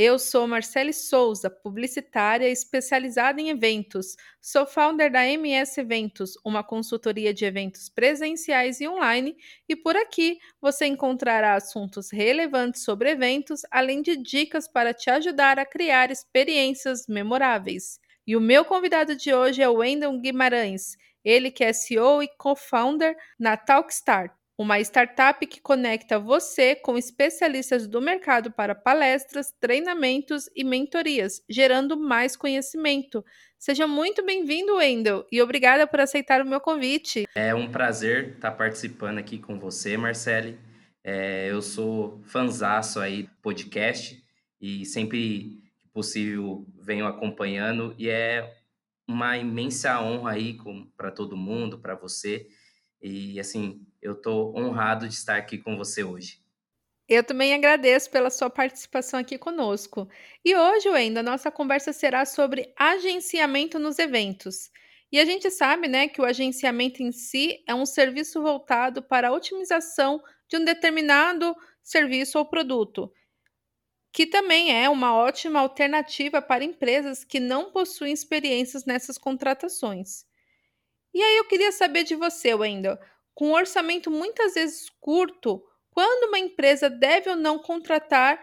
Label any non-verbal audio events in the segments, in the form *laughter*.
Eu sou Marcele Souza, publicitária especializada em eventos. Sou founder da MS Eventos, uma consultoria de eventos presenciais e online, e por aqui você encontrará assuntos relevantes sobre eventos, além de dicas para te ajudar a criar experiências memoráveis. E o meu convidado de hoje é o Wendel Guimarães, ele que é CEO e co-founder na Talkstart uma startup que conecta você com especialistas do mercado para palestras, treinamentos e mentorias, gerando mais conhecimento. Seja muito bem-vindo, Wendel, e obrigada por aceitar o meu convite. É um prazer estar participando aqui com você, Marcele. É, eu sou fanzaço aí do podcast e sempre que possível venho acompanhando e é uma imensa honra aí para todo mundo, para você. E assim, eu estou honrado de estar aqui com você hoje. Eu também agradeço pela sua participação aqui conosco. E hoje, ainda nossa conversa será sobre agenciamento nos eventos. E a gente sabe, né, que o agenciamento em si é um serviço voltado para a otimização de um determinado serviço ou produto, que também é uma ótima alternativa para empresas que não possuem experiências nessas contratações. E aí eu queria saber de você, Wendel, com um orçamento muitas vezes curto, quando uma empresa deve ou não contratar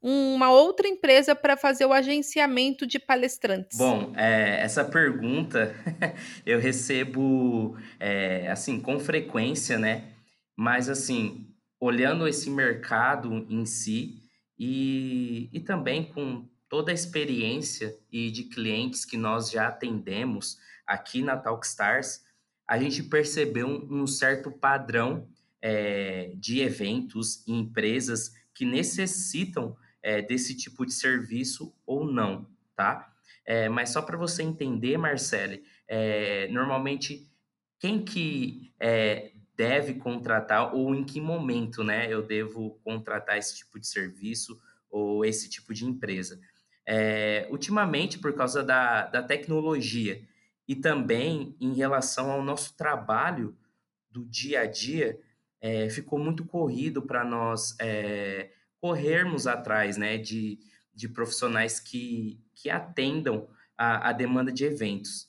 uma outra empresa para fazer o agenciamento de palestrantes? Bom, é, essa pergunta *laughs* eu recebo é, assim com frequência, né? Mas assim, olhando esse mercado em si e, e também com toda a experiência e de clientes que nós já atendemos aqui na Talkstars, a gente percebeu um, um certo padrão é, de eventos e empresas que necessitam é, desse tipo de serviço ou não, tá? É, mas só para você entender, Marcele, normalmente quem que deve contratar ou em que momento, né, eu devo contratar esse tipo de serviço ou esse tipo de empresa? ultimamente, por causa da, da tecnologia e também em relação ao nosso trabalho do dia a dia, é, ficou muito corrido para nós é, corrermos atrás né, de, de profissionais que, que atendam a, a demanda de eventos.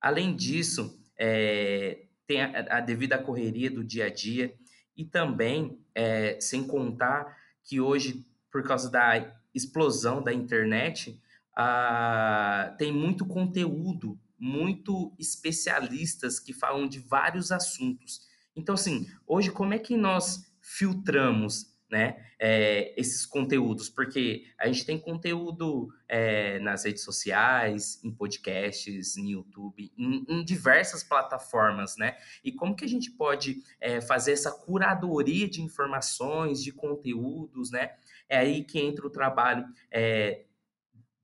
Além disso, é, tem a, a devida correria do dia a dia e também, sem contar que hoje, por causa da explosão da internet, a, tem muito conteúdo muito especialistas que falam de vários assuntos. Então, assim, hoje como é que nós filtramos né, é, esses conteúdos? Porque a gente tem conteúdo é, nas redes sociais, em podcasts, no YouTube, em, em, diversas plataformas, né? E como que a gente pode é, fazer essa curadoria de informações, de conteúdos, né? É aí que entra o trabalho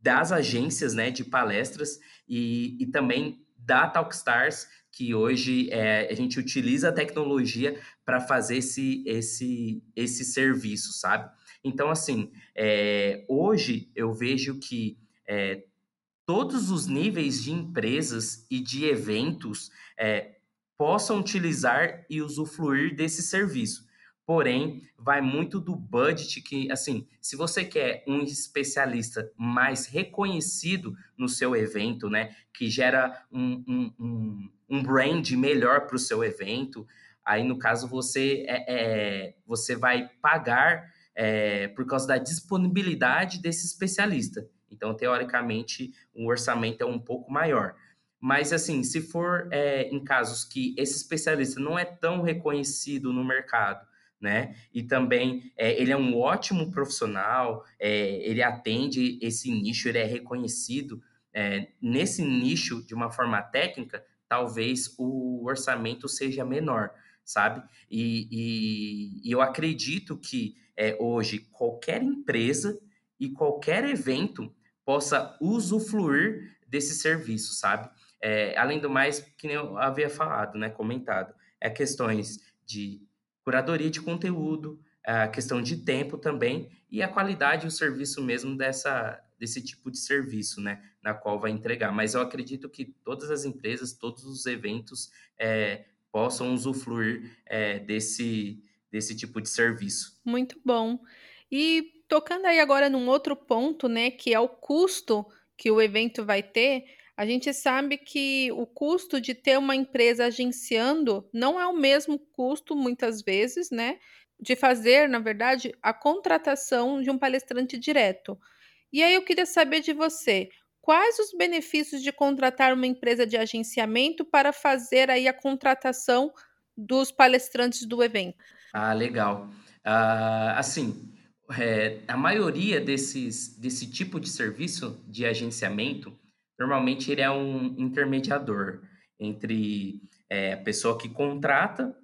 das agências né, de palestras e, e também da Talkstars, que hoje é, a gente utiliza a tecnologia para fazer esse, esse, esse serviço, sabe? Então, assim, é, hoje eu vejo que é, todos os níveis de empresas e de eventos é, possam utilizar e usufruir desse serviço. Porém, vai muito do budget que, assim, se você quer um especialista mais reconhecido no seu evento, né, que gera um, um, um, brand melhor para o seu evento, aí no caso você, é, é você vai pagar é, por causa da disponibilidade desse especialista. Então, teoricamente, o orçamento é um pouco maior. Mas, assim, se for é, em casos que esse especialista não é tão reconhecido no mercado, né? E também é, ele é um ótimo profissional, é, ele atende esse nicho, ele é reconhecido é, nesse nicho de uma forma técnica, talvez o orçamento seja menor, sabe? E, e, e eu acredito que é, hoje qualquer empresa e qualquer evento possa usufruir desse serviço, sabe? é, além do mais, que nem eu havia falado, né, comentado, é questões de curadoria de conteúdo, a questão de tempo também e a qualidade e o serviço mesmo dessa, desse tipo de serviço, né, na qual vai entregar. Mas eu acredito que todas as empresas, todos os eventos é, possam usufruir é, desse, desse tipo de serviço. Muito bom. E tocando aí agora num outro ponto, né, que é o custo que o evento vai ter, a gente sabe que o custo de ter uma empresa agenciando não é o mesmo custo, muitas vezes, né? De fazer, na verdade, a contratação de um palestrante direto. E aí eu queria saber de você, quais os benefícios de contratar uma empresa de agenciamento para fazer aí a contratação dos palestrantes do evento? Ah, legal. Uh, assim, é, a maioria desses, desse tipo de serviço de agenciamento, normalmente ele é um intermediador entre é, a pessoa que contrata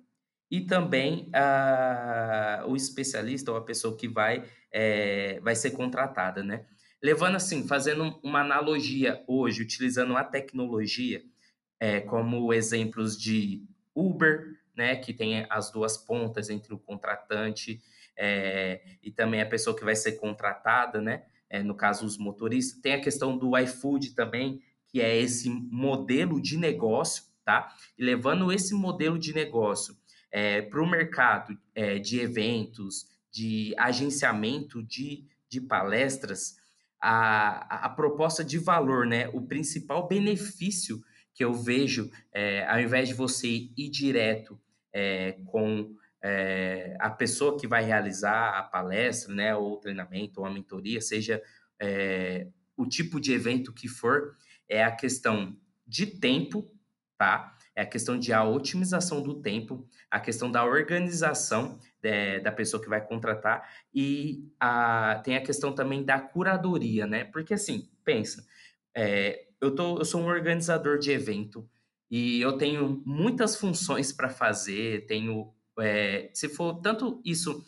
e também a, o especialista ou a pessoa que vai, é, vai ser contratada, né? Levando assim, fazendo uma analogia hoje, utilizando a tecnologia é, como exemplos de Uber, né, que tem as duas pontas entre o contratante é, e também a pessoa que vai ser contratada, né? É, no caso, os motoristas. Tem a questão do iFood também, que é esse modelo de negócio, tá? E levando esse modelo de negócio é, para o mercado é, de eventos, de agenciamento de, de palestras, a, a proposta de valor, né? O principal benefício que eu vejo, é, ao invés de você ir direto é, com é, a pessoa que vai realizar a palestra, né, ou treinamento, ou a mentoria, seja é, o tipo de evento que for, é a questão de tempo, tá? É a questão de a otimização do tempo, a questão da organização é, da pessoa que vai contratar e a, tem a questão também da curadoria, né? Porque assim, pensa, eu, tô, eu sou um organizador de evento e eu tenho muitas funções para fazer, tenho é, se for tanto isso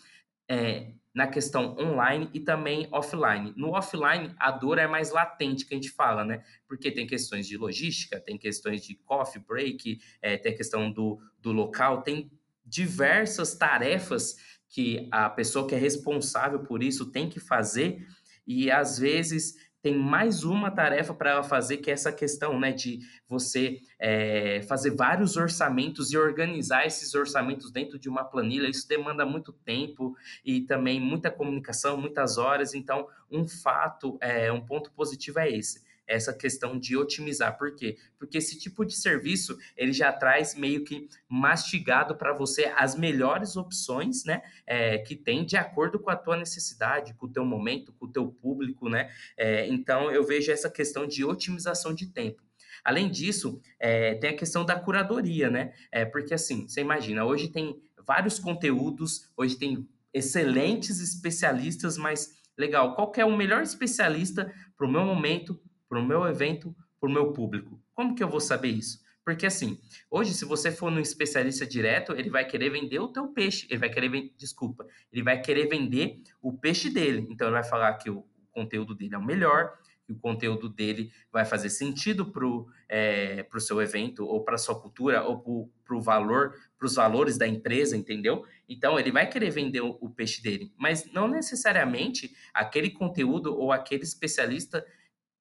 é, na questão online e também offline. No offline, a dor é mais latente que a gente fala, né? Porque tem questões de logística, tem questões de coffee break, é, tem a questão do, do local, tem diversas tarefas que a pessoa que é responsável por isso tem que fazer e às vezes tem mais uma tarefa para ela fazer, que é essa questão né, de você é, fazer vários orçamentos e organizar esses orçamentos dentro de uma planilha. Isso demanda muito tempo e também muita comunicação, muitas horas. Então, um fato, é, um ponto positivo é esse essa questão de otimizar. Por quê? Porque esse tipo de serviço, ele já traz meio que mastigado para você as melhores opções, né, é, que tem de acordo com a tua necessidade, com o teu momento, com o teu público, né, é, então eu vejo essa questão de otimização de tempo. Além disso, é, tem a questão da curadoria, né? É, porque assim, você imagina, hoje tem vários conteúdos, hoje tem excelentes especialistas, mas legal, qual é o melhor especialista para o meu momento, para o meu evento, para o meu público. Como que eu vou saber isso? Porque assim, hoje se você for num especialista direto, ele vai querer vender o teu peixe, ele vai querer desculpa, ele vai querer vender o peixe dele. Então ele vai falar que o conteúdo dele é o melhor, que o conteúdo dele vai fazer sentido para o é, pro seu evento, ou para sua cultura, ou para o valor, para os valores da empresa, entendeu? Então ele vai querer vender o, o peixe dele, mas não necessariamente aquele conteúdo ou aquele especialista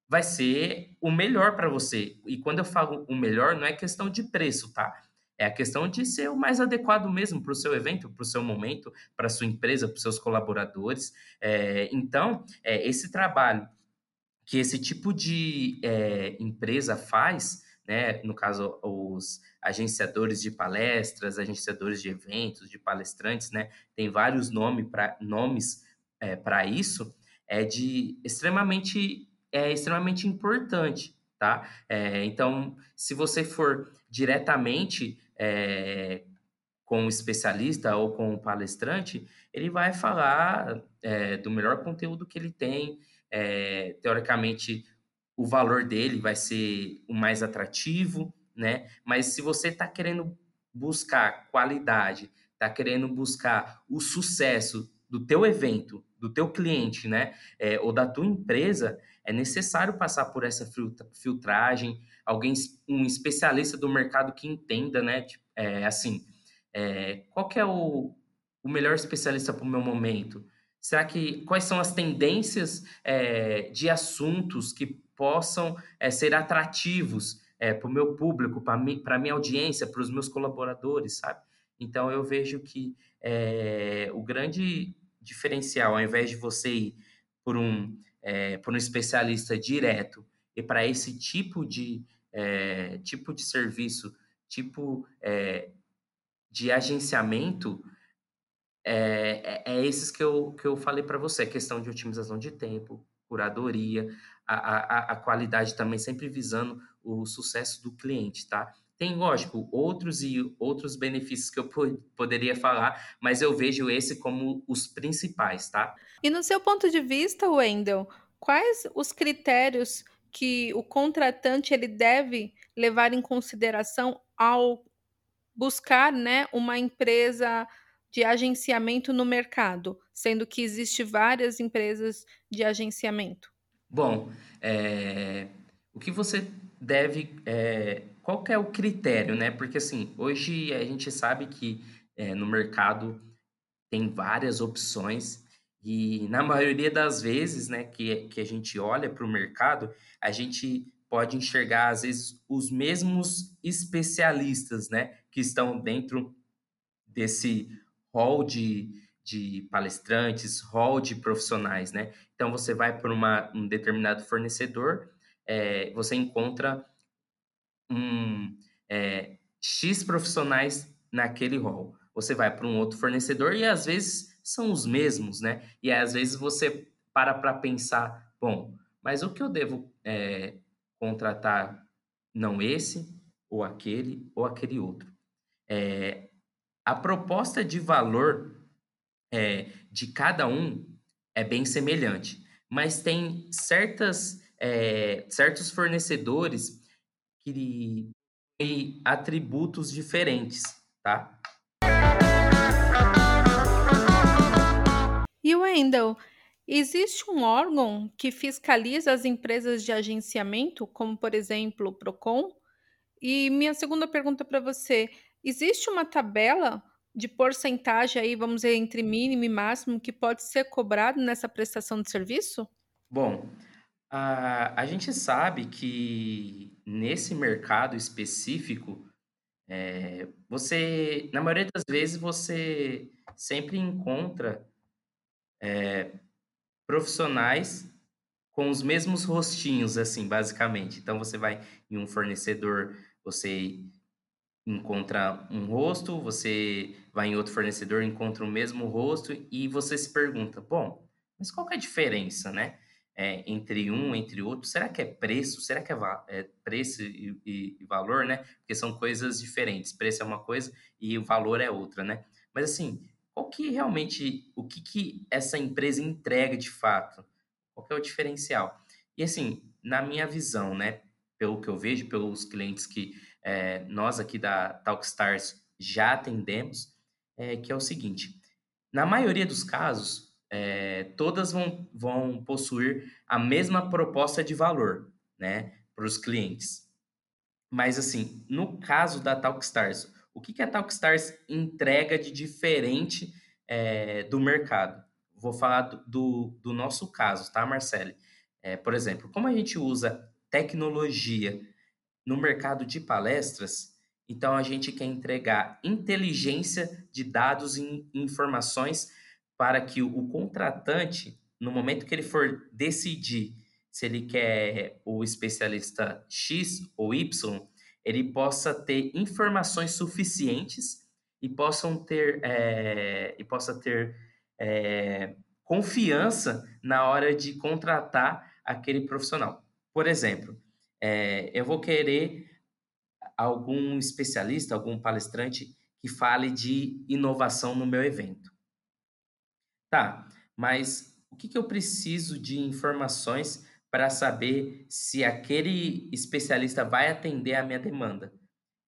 vai ser o melhor para você. E quando eu falo o melhor, não é questão de preço, tá? É a questão de ser o mais adequado mesmo para o seu evento, para o seu momento, para a sua empresa, para os seus colaboradores. É, então, é, esse trabalho que esse tipo de é, empresa faz, né, no caso, os agenciadores de palestras, agenciadores de eventos, de palestrantes, né, tem vários nome pra, nomes é, para isso, é de extremamente é extremamente importante, tá? É, então, se você for diretamente é, com o especialista ou com o palestrante, ele vai falar é, do melhor conteúdo que ele tem, é, teoricamente o valor dele vai ser o mais atrativo, né? Mas se você está querendo buscar qualidade, está querendo buscar o sucesso do teu evento, do teu cliente, né, é, ou da tua empresa, é necessário passar por essa filtragem, alguém, um especialista do mercado que entenda, né? É, assim, é, qual é o, o melhor especialista para o meu momento? Será que quais são as tendências é, de assuntos que possam é, ser atrativos é, para o meu público, para a minha audiência, para os meus colaboradores, sabe? Então eu vejo que o grande diferencial, ao invés de você ir por um, é, por um especialista direto e para esse tipo de, é, tipo de serviço, tipo é, de agenciamento, é, é, é, esses que eu, que eu falei para você, questão de otimização de tempo, curadoria, a, a, a qualidade também sempre visando o sucesso do cliente, tá? Tem, lógico, outros e outros benefícios que eu poderia falar, mas eu vejo esse como os principais, tá? E no seu ponto de vista, Wendel, quais os critérios que o contratante ele deve levar em consideração ao buscar, né, uma empresa de agenciamento no mercado, sendo que existe várias empresas de agenciamento? Bom, é, o que você deve é, qual que é o critério, né? Porque assim, hoje a gente sabe que é, no mercado tem várias opções e na maioria das vezes, né, que, que a gente olha para o mercado, a gente pode enxergar às vezes os mesmos especialistas, né, que estão dentro desse hall de, de palestrantes, hall de profissionais, né? Então você vai para um determinado fornecedor, é, você encontra um, é, X profissionais naquele rol. Você vai para um outro fornecedor e às vezes são os mesmos, né? E às vezes você para para pensar, bom, mas o que eu devo é, contratar não esse ou aquele ou aquele outro? É, a proposta de valor é, de cada um é bem semelhante, mas tem certas, é, certos fornecedores que tem atributos diferentes, tá? E Wendell, existe um órgão que fiscaliza as empresas de agenciamento, como por exemplo o Procon? E minha segunda pergunta para você, existe uma tabela de porcentagem aí, vamos dizer, entre mínimo e máximo que pode ser cobrado nessa prestação de serviço? Bom, a, a gente sabe que nesse mercado específico, é, você, na maioria das vezes, você sempre encontra é, profissionais com os mesmos rostinhos, assim, basicamente. Então, você vai em um fornecedor, você encontra um rosto, você vai em outro fornecedor, encontra o mesmo rosto, e você se pergunta, bom, mas qual que é a diferença, né? É, entre um, entre outro? Será que é preço? Será que é, é preço e, e, e, valor, né? Porque são coisas diferentes. Preço é uma coisa e o valor é outra, né? Mas assim, qual que realmente, o que, que essa empresa entrega de fato? Qual que é o diferencial? E assim, na minha visão, né? Pelo que eu vejo, pelos clientes que é, nós aqui da Talkstars já atendemos, é que é o seguinte: na maioria dos casos, é, todas vão, vão possuir a mesma proposta de valor, né, para os clientes. Mas, assim, no caso da Talkstars, o que, que a Talkstars entrega de diferente é, do mercado? Vou falar do, do, do, nosso caso, tá, Marcele? É, por exemplo, como a gente usa tecnologia no mercado de palestras, então a gente quer entregar inteligência de dados e informações para que o contratante, no momento que ele for decidir se ele quer o especialista X ou Y, ele possa ter informações suficientes e possam ter é, e possa ter é, confiança na hora de contratar aquele profissional. Por exemplo, é, eu vou querer algum especialista, algum palestrante que fale de inovação no meu evento. Tá, mas o que, que eu preciso de informações para saber se aquele especialista vai atender a minha demanda?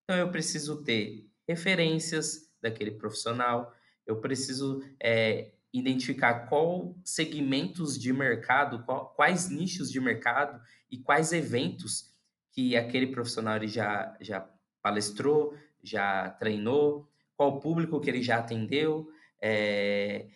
Então, eu preciso ter referências daquele profissional, eu preciso é, identificar qual segmentos de mercado, qual, quais nichos de mercado e quais eventos que aquele profissional ele já, já palestrou, já treinou, qual público que ele já atendeu, é,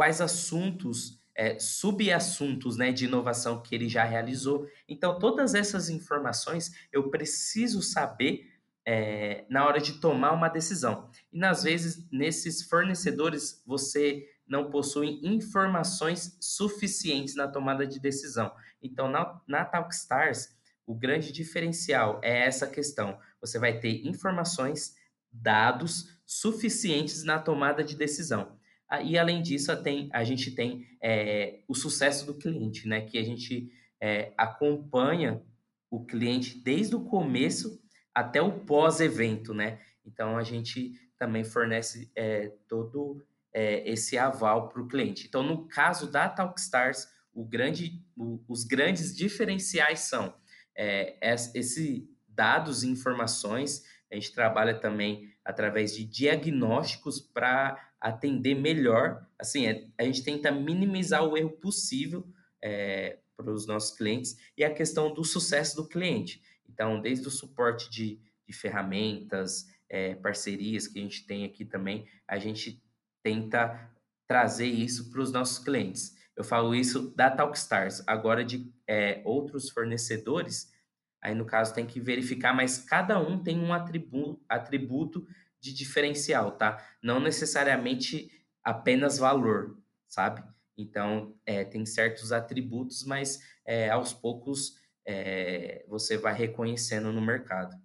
quais assuntos, é, subassuntos né, de inovação que ele já realizou. Então, todas essas informações eu preciso saber é, na hora de tomar uma decisão. E, nas vezes, nesses fornecedores, você não possui informações suficientes na tomada de decisão. Então, na, na Talkstars, o grande diferencial é essa questão. Você vai ter informações, dados suficientes na tomada de decisão. Ah, e além disso, tem, a gente tem é, o sucesso do cliente, né? Que a gente é, acompanha o cliente desde o começo até o pós-evento, né? Então a gente também fornece é, todo é, esse aval para o cliente. Então, no caso da Talkstars, o grande, o, os grandes diferenciais são é, esse dados e informações. A gente trabalha também através de diagnósticos para atender melhor. Assim, é, a gente tenta minimizar o erro possível é, para os nossos clientes e a questão do sucesso do cliente. Então, desde o suporte de, de ferramentas, é, parcerias que a gente tem aqui também, a gente tenta trazer isso para os nossos clientes. Eu falo isso da Talkstars, agora de é, outros fornecedores, aí no caso tem que verificar, mas cada um tem um atributo, atributo de diferencial, tá? Não necessariamente apenas valor, sabe? Então, é, tem certos atributos, mas é, aos poucos é, você vai reconhecendo no mercado.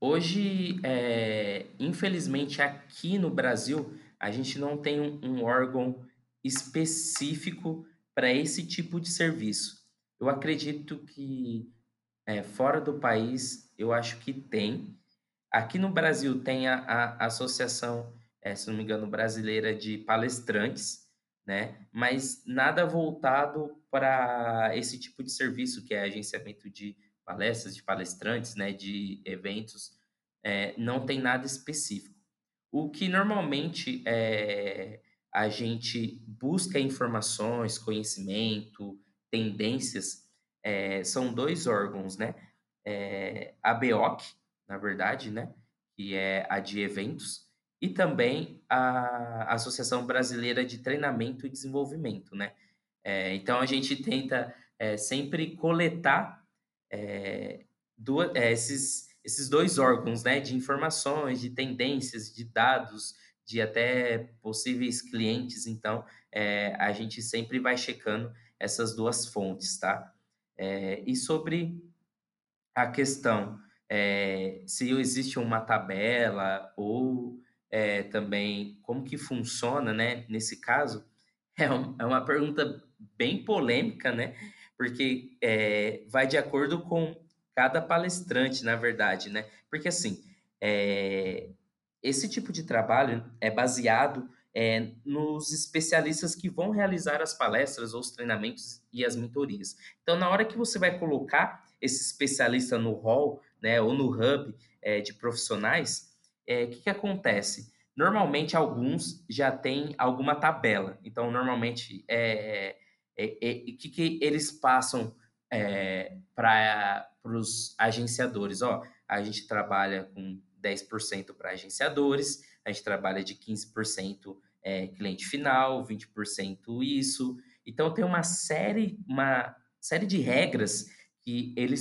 Hoje, é, infelizmente, aqui no Brasil, a gente não tem um, um órgão específico para esse tipo de serviço. Eu acredito que é, fora do país, eu acho que tem. Aqui no Brasil tem a, a Associação, é, se não me engano, Brasileira de Palestrantes, né? Mas nada voltado para esse tipo de serviço, que é agenciamento de palestras, de palestrantes, né? De eventos. É, não tem nada específico. O que normalmente é, a gente busca informações, conhecimento, tendências, é, são dois órgãos, né? É, a BEOC, na verdade, né? Que é a de eventos, e também a Associação Brasileira de Treinamento e Desenvolvimento, né? É, então a gente tenta é, sempre coletar é, duas, é, esses esses dois órgãos, né, de informações, de tendências, de dados, de até possíveis clientes. Então, é, a gente sempre vai checando essas duas fontes, tá? É, e sobre a questão é, se existe uma tabela ou é, também como que funciona, né? Nesse caso, *laughs* é, um, é uma pergunta bem polêmica, né? Porque é, vai de acordo com cada palestrante, na verdade, né? Porque assim, esse tipo de trabalho é baseado é, nos especialistas que vão realizar as palestras, os treinamentos e as mentorias. Então, na hora que você vai colocar esse especialista no hall, né, ou no hub é, de profissionais, o é, que, que acontece? Normalmente, alguns já têm alguma tabela. Então, normalmente, é, é, é, é que, que eles passam para os agenciadores. Ó, a gente trabalha com 10% para agenciadores, a gente trabalha de 15% é, cliente final, 20% isso. Então tem uma série, uma série de regras que eles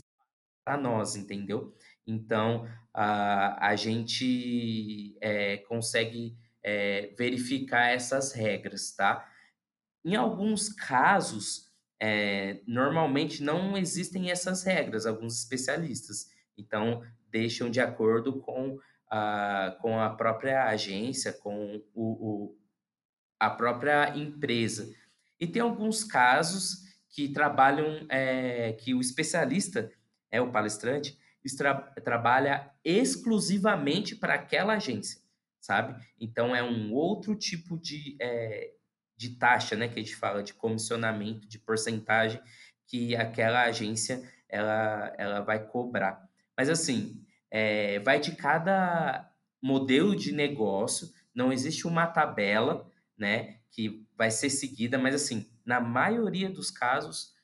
para nós, entendeu? Então a, a gente é, consegue é, verificar essas regras, tá? Em alguns casos, é, normalmente não existem essas regras, alguns especialistas. Então, deixam de acordo com a, com a própria agência, com o, o, a própria empresa. E tem alguns casos que trabalham, é, que o especialista, é o palestrante, tra trabalha exclusivamente para aquela agência, sabe? Então, é um outro tipo de, é, de taxa, né, que a gente fala de comissionamento, de porcentagem que aquela agência ela, ela vai cobrar. Mas assim, é, vai de cada modelo de negócio, não existe uma tabela, né, que vai ser seguida, mas assim, na maioria dos casos,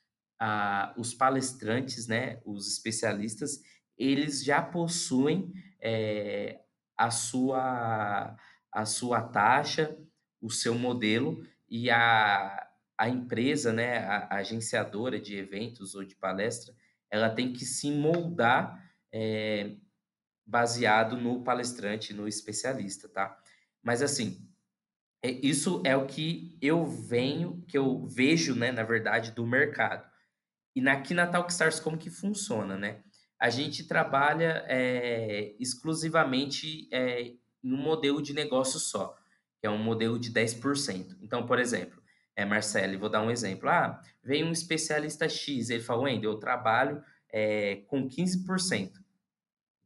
ah, os palestrantes, né, os especialistas, eles já possuem é, a, sua, a sua taxa, o seu modelo e a, a empresa, né, a, a agenciadora de eventos ou de palestra, ela tem que se moldar é, baseado no palestrante, no especialista, tá? Mas assim, é, isso é o que eu venho, que eu vejo, né, na verdade, do mercado. E aqui na Talkstars, como que funciona, né? A gente trabalha é, exclusivamente é, modelo de negócio só, que é um modelo de 10%. Então, por exemplo, é, Marcelo, vou dar um exemplo. Ah, vem um especialista X, ele fala, Wendel, eu trabalho é, com 15%.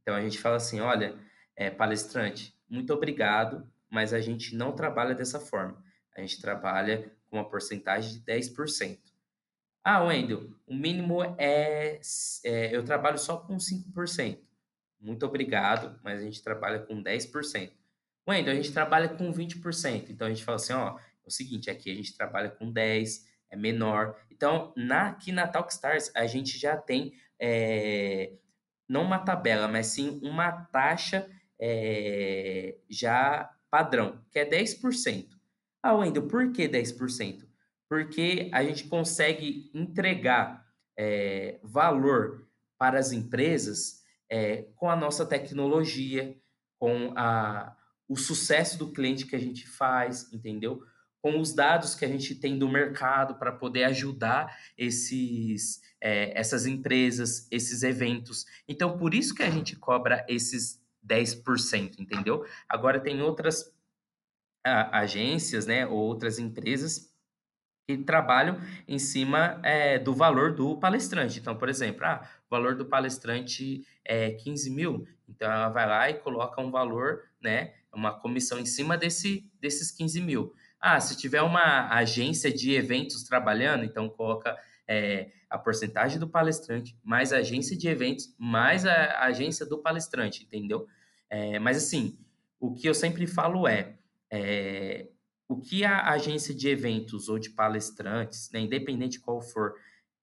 Então, a gente fala assim, olha, é, palestrante, muito obrigado, mas a gente não trabalha dessa forma. A gente trabalha com uma porcentagem de 10%. Ah, Wendel, o mínimo é, é, Eu trabalho só com 5%. Muito obrigado, mas a gente trabalha com 10%. Wendel, a gente trabalha com 20%. Então a gente fala assim: ó, é o seguinte, aqui a gente trabalha com 10%, é menor. Então, na, aqui na Talkstars, a gente já tem é, não uma tabela, mas sim uma taxa é, já padrão, que é 10%. Ah, Wendel, por que 10%? Porque a gente consegue entregar é, valor para as empresas é, com a nossa tecnologia, com a, o sucesso do cliente que a gente faz, entendeu? Com os dados que a gente tem do mercado para poder ajudar esses, é, essas empresas, esses eventos. Então, por isso que a gente cobra esses 10%, entendeu? Agora, tem outras a, agências, né, ou outras empresas que trabalham em cima é, do valor do palestrante. Então, por exemplo, ah, o valor do palestrante é 15 mil, então ela vai lá e coloca um valor, né, uma comissão em cima desse, desses 15 mil. Ah, se tiver uma agência de eventos trabalhando, então coloca é, a porcentagem do palestrante, mais a agência de eventos, mais a, agência do palestrante, entendeu? É, mas assim, o que eu sempre falo é, é o que a agência de eventos ou de palestrantes, né, independente qual for,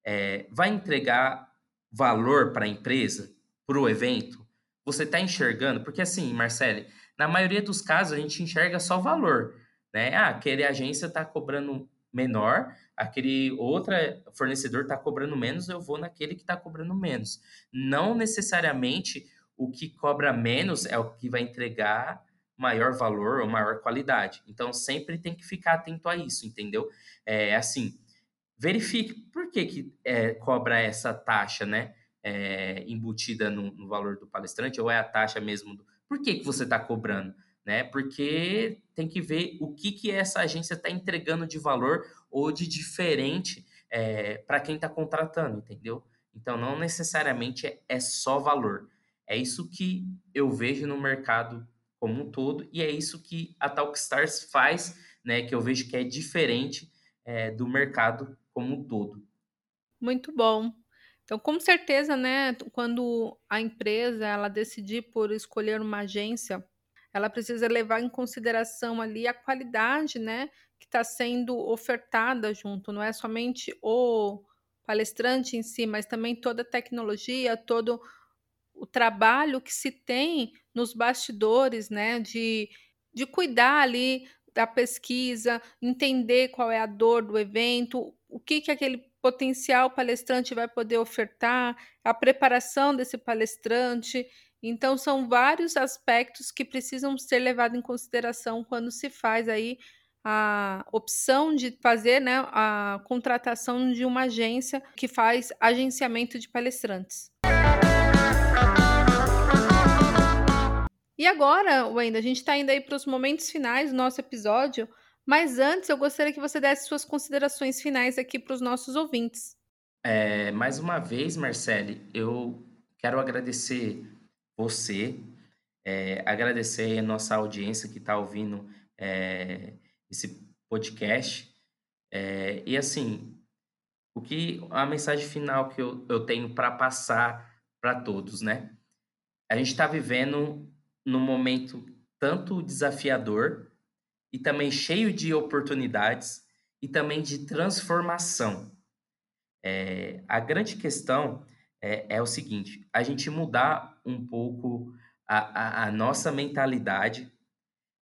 é, vai entregar valor para a empresa, para o evento, você está enxergando? Porque assim, Marcele, na maioria dos casos a gente enxerga só valor, né? Ah, aquele agência está cobrando menor, aquele outro fornecedor está cobrando menos, eu vou naquele que está cobrando menos. Não necessariamente o que cobra menos é o que vai entregar maior valor ou maior qualidade. Então, sempre tem que ficar atento a isso, entendeu? É assim, verifique por que, que é, cobra essa taxa, né? É, embutida no, no, valor do palestrante, ou é a taxa mesmo do. Por que, que você está cobrando? Né? Porque tem que ver o que, que essa agência está entregando de valor ou de diferente é, para quem está contratando, entendeu? Então, não necessariamente é, é só valor. É isso que eu vejo no mercado como um todo, e é isso que a Talkstars faz, né, que eu vejo que é diferente é, do mercado como um todo. Muito bom. Então, com certeza, né, quando a empresa ela decidir por escolher uma agência, ela precisa levar em consideração ali a qualidade, né, que está sendo ofertada junto. Não é somente o palestrante em si, mas também toda a tecnologia, todo o trabalho que se tem nos bastidores, né, de, de cuidar ali da pesquisa, entender qual é a dor do evento, o que, que aquele potencial palestrante vai poder ofertar, a preparação desse palestrante. Então, são vários aspectos que precisam ser levados em consideração quando se faz aí a opção de fazer né, a contratação de uma agência que faz agenciamento de palestrantes. E agora, Wenda, a gente está indo aí para os momentos finais do nosso episódio, mas antes eu gostaria que você desse suas considerações finais aqui para os nossos ouvintes. É, mais uma vez, Marcele, eu quero agradecer você, é, agradecer a nossa audiência que está ouvindo é, esse podcast. É, e assim, o que a mensagem final que eu, eu tenho para passar para todos, né? A gente está vivendo num momento tanto desafiador e também cheio de oportunidades e também de transformação. É, a grande questão é, é, o seguinte: a gente mudar um pouco a, a, a nossa mentalidade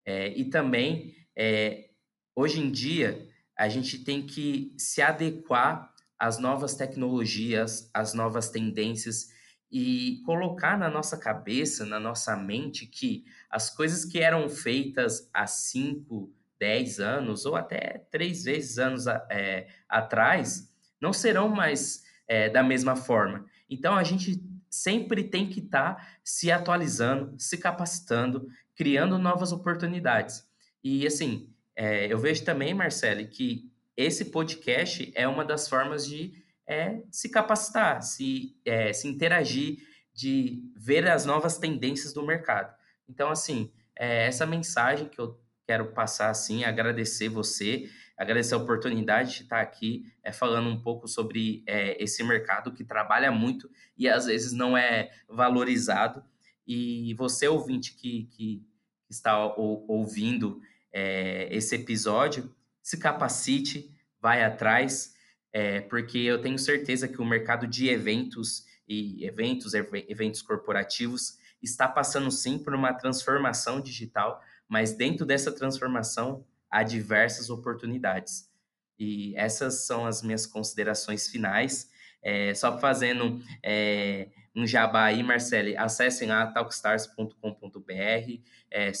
é, e também, é, hoje em dia, a gente tem que se adequar às novas tecnologias, às novas tendências e colocar na nossa cabeça, na nossa mente, que as coisas que eram feitas há 5, 10 anos ou até três vezes anos é, atrás não serão mais é, da mesma forma. Então a gente sempre tem que estar tá se atualizando, se capacitando, criando novas oportunidades. E assim, é, eu vejo também, Marcele, que esse podcast é uma das formas de é se capacitar, se, é, se interagir, de ver as novas tendências do mercado. Então, assim, é essa mensagem que eu quero passar, assim, agradecer você, agradecer a oportunidade de estar aqui é, falando um pouco sobre é, esse mercado que trabalha muito e às vezes não é valorizado. E você, ouvinte, que, que está ouvindo é, esse episódio, se capacite, vai atrás, é, porque eu tenho certeza que o mercado de eventos e eventos, eventos corporativos, está passando sim por uma transformação digital, mas dentro dessa transformação há diversas oportunidades. E essas são as minhas considerações finais. É, só fazendo é, um jabá aí, Marcele, acessem lá talkstars.com.br, é,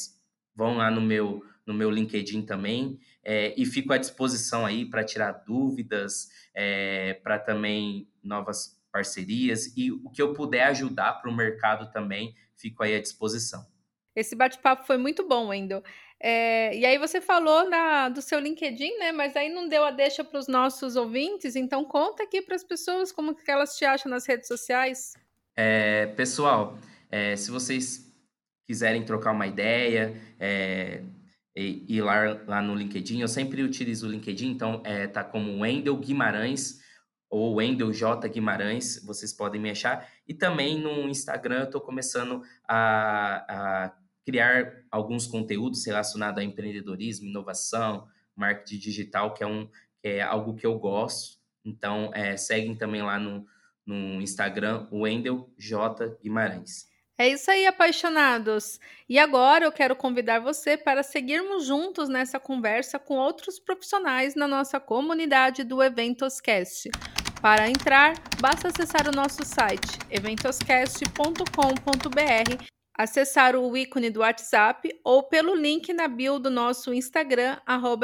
vão lá no meu, no meu LinkedIn também, é, e fico à disposição aí para tirar dúvidas, é, para também novas parcerias e o que eu puder ajudar para o mercado também, fico aí à disposição. Esse bate-papo foi muito bom, Wendel. É, e aí você falou na, do seu LinkedIn, né? Mas aí não deu a deixa para os nossos ouvintes, então conta aqui para as pessoas como que elas te acham nas redes sociais. É, pessoal, é, se vocês quiserem trocar uma ideia, e ir lá, lá no LinkedIn. Eu sempre utilizo o LinkedIn, então é, tá como Wendel Guimarães ou Wendel J Guimarães, vocês podem me achar. E também no Instagram eu estou começando a, a, criar alguns conteúdos relacionados a empreendedorismo, inovação, marketing digital, que é, um, que é algo que eu gosto. Então, é, seguem também lá no, no Instagram, Wendel J Guimarães. É isso aí, apaixonados! E agora eu quero convidar você para seguirmos juntos nessa conversa com outros profissionais na nossa comunidade do Eventoscast. Para entrar, basta acessar o nosso site eventoscast.com.br, acessar o ícone do WhatsApp ou pelo link na bio do nosso Instagram,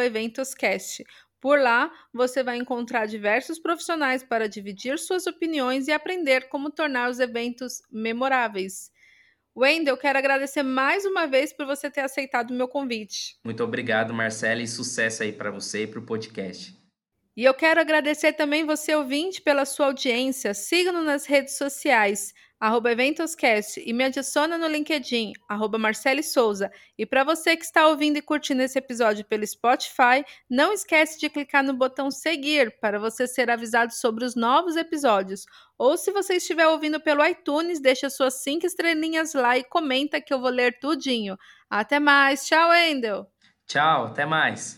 Eventoscast. Por lá, você vai encontrar diversos profissionais para dividir suas opiniões e aprender como tornar os eventos memoráveis. Wendel, quero agradecer mais uma vez por você ter aceitado o meu convite. Muito obrigado, Marcela, e sucesso aí para você e para o podcast. E eu quero agradecer também você, ouvinte, pela sua audiência. Siga-nos nas redes sociais arroba Eventoscast e me adiciona no LinkedIn, arroba Marcele Souza. E para você que está ouvindo e curtindo esse episódio pelo Spotify, não esquece de clicar no botão seguir para você ser avisado sobre os novos episódios. Ou se você estiver ouvindo pelo iTunes, deixa suas cinco estrelinhas lá e comenta que eu vou ler tudinho. Até mais, tchau, Endel! Tchau, até mais!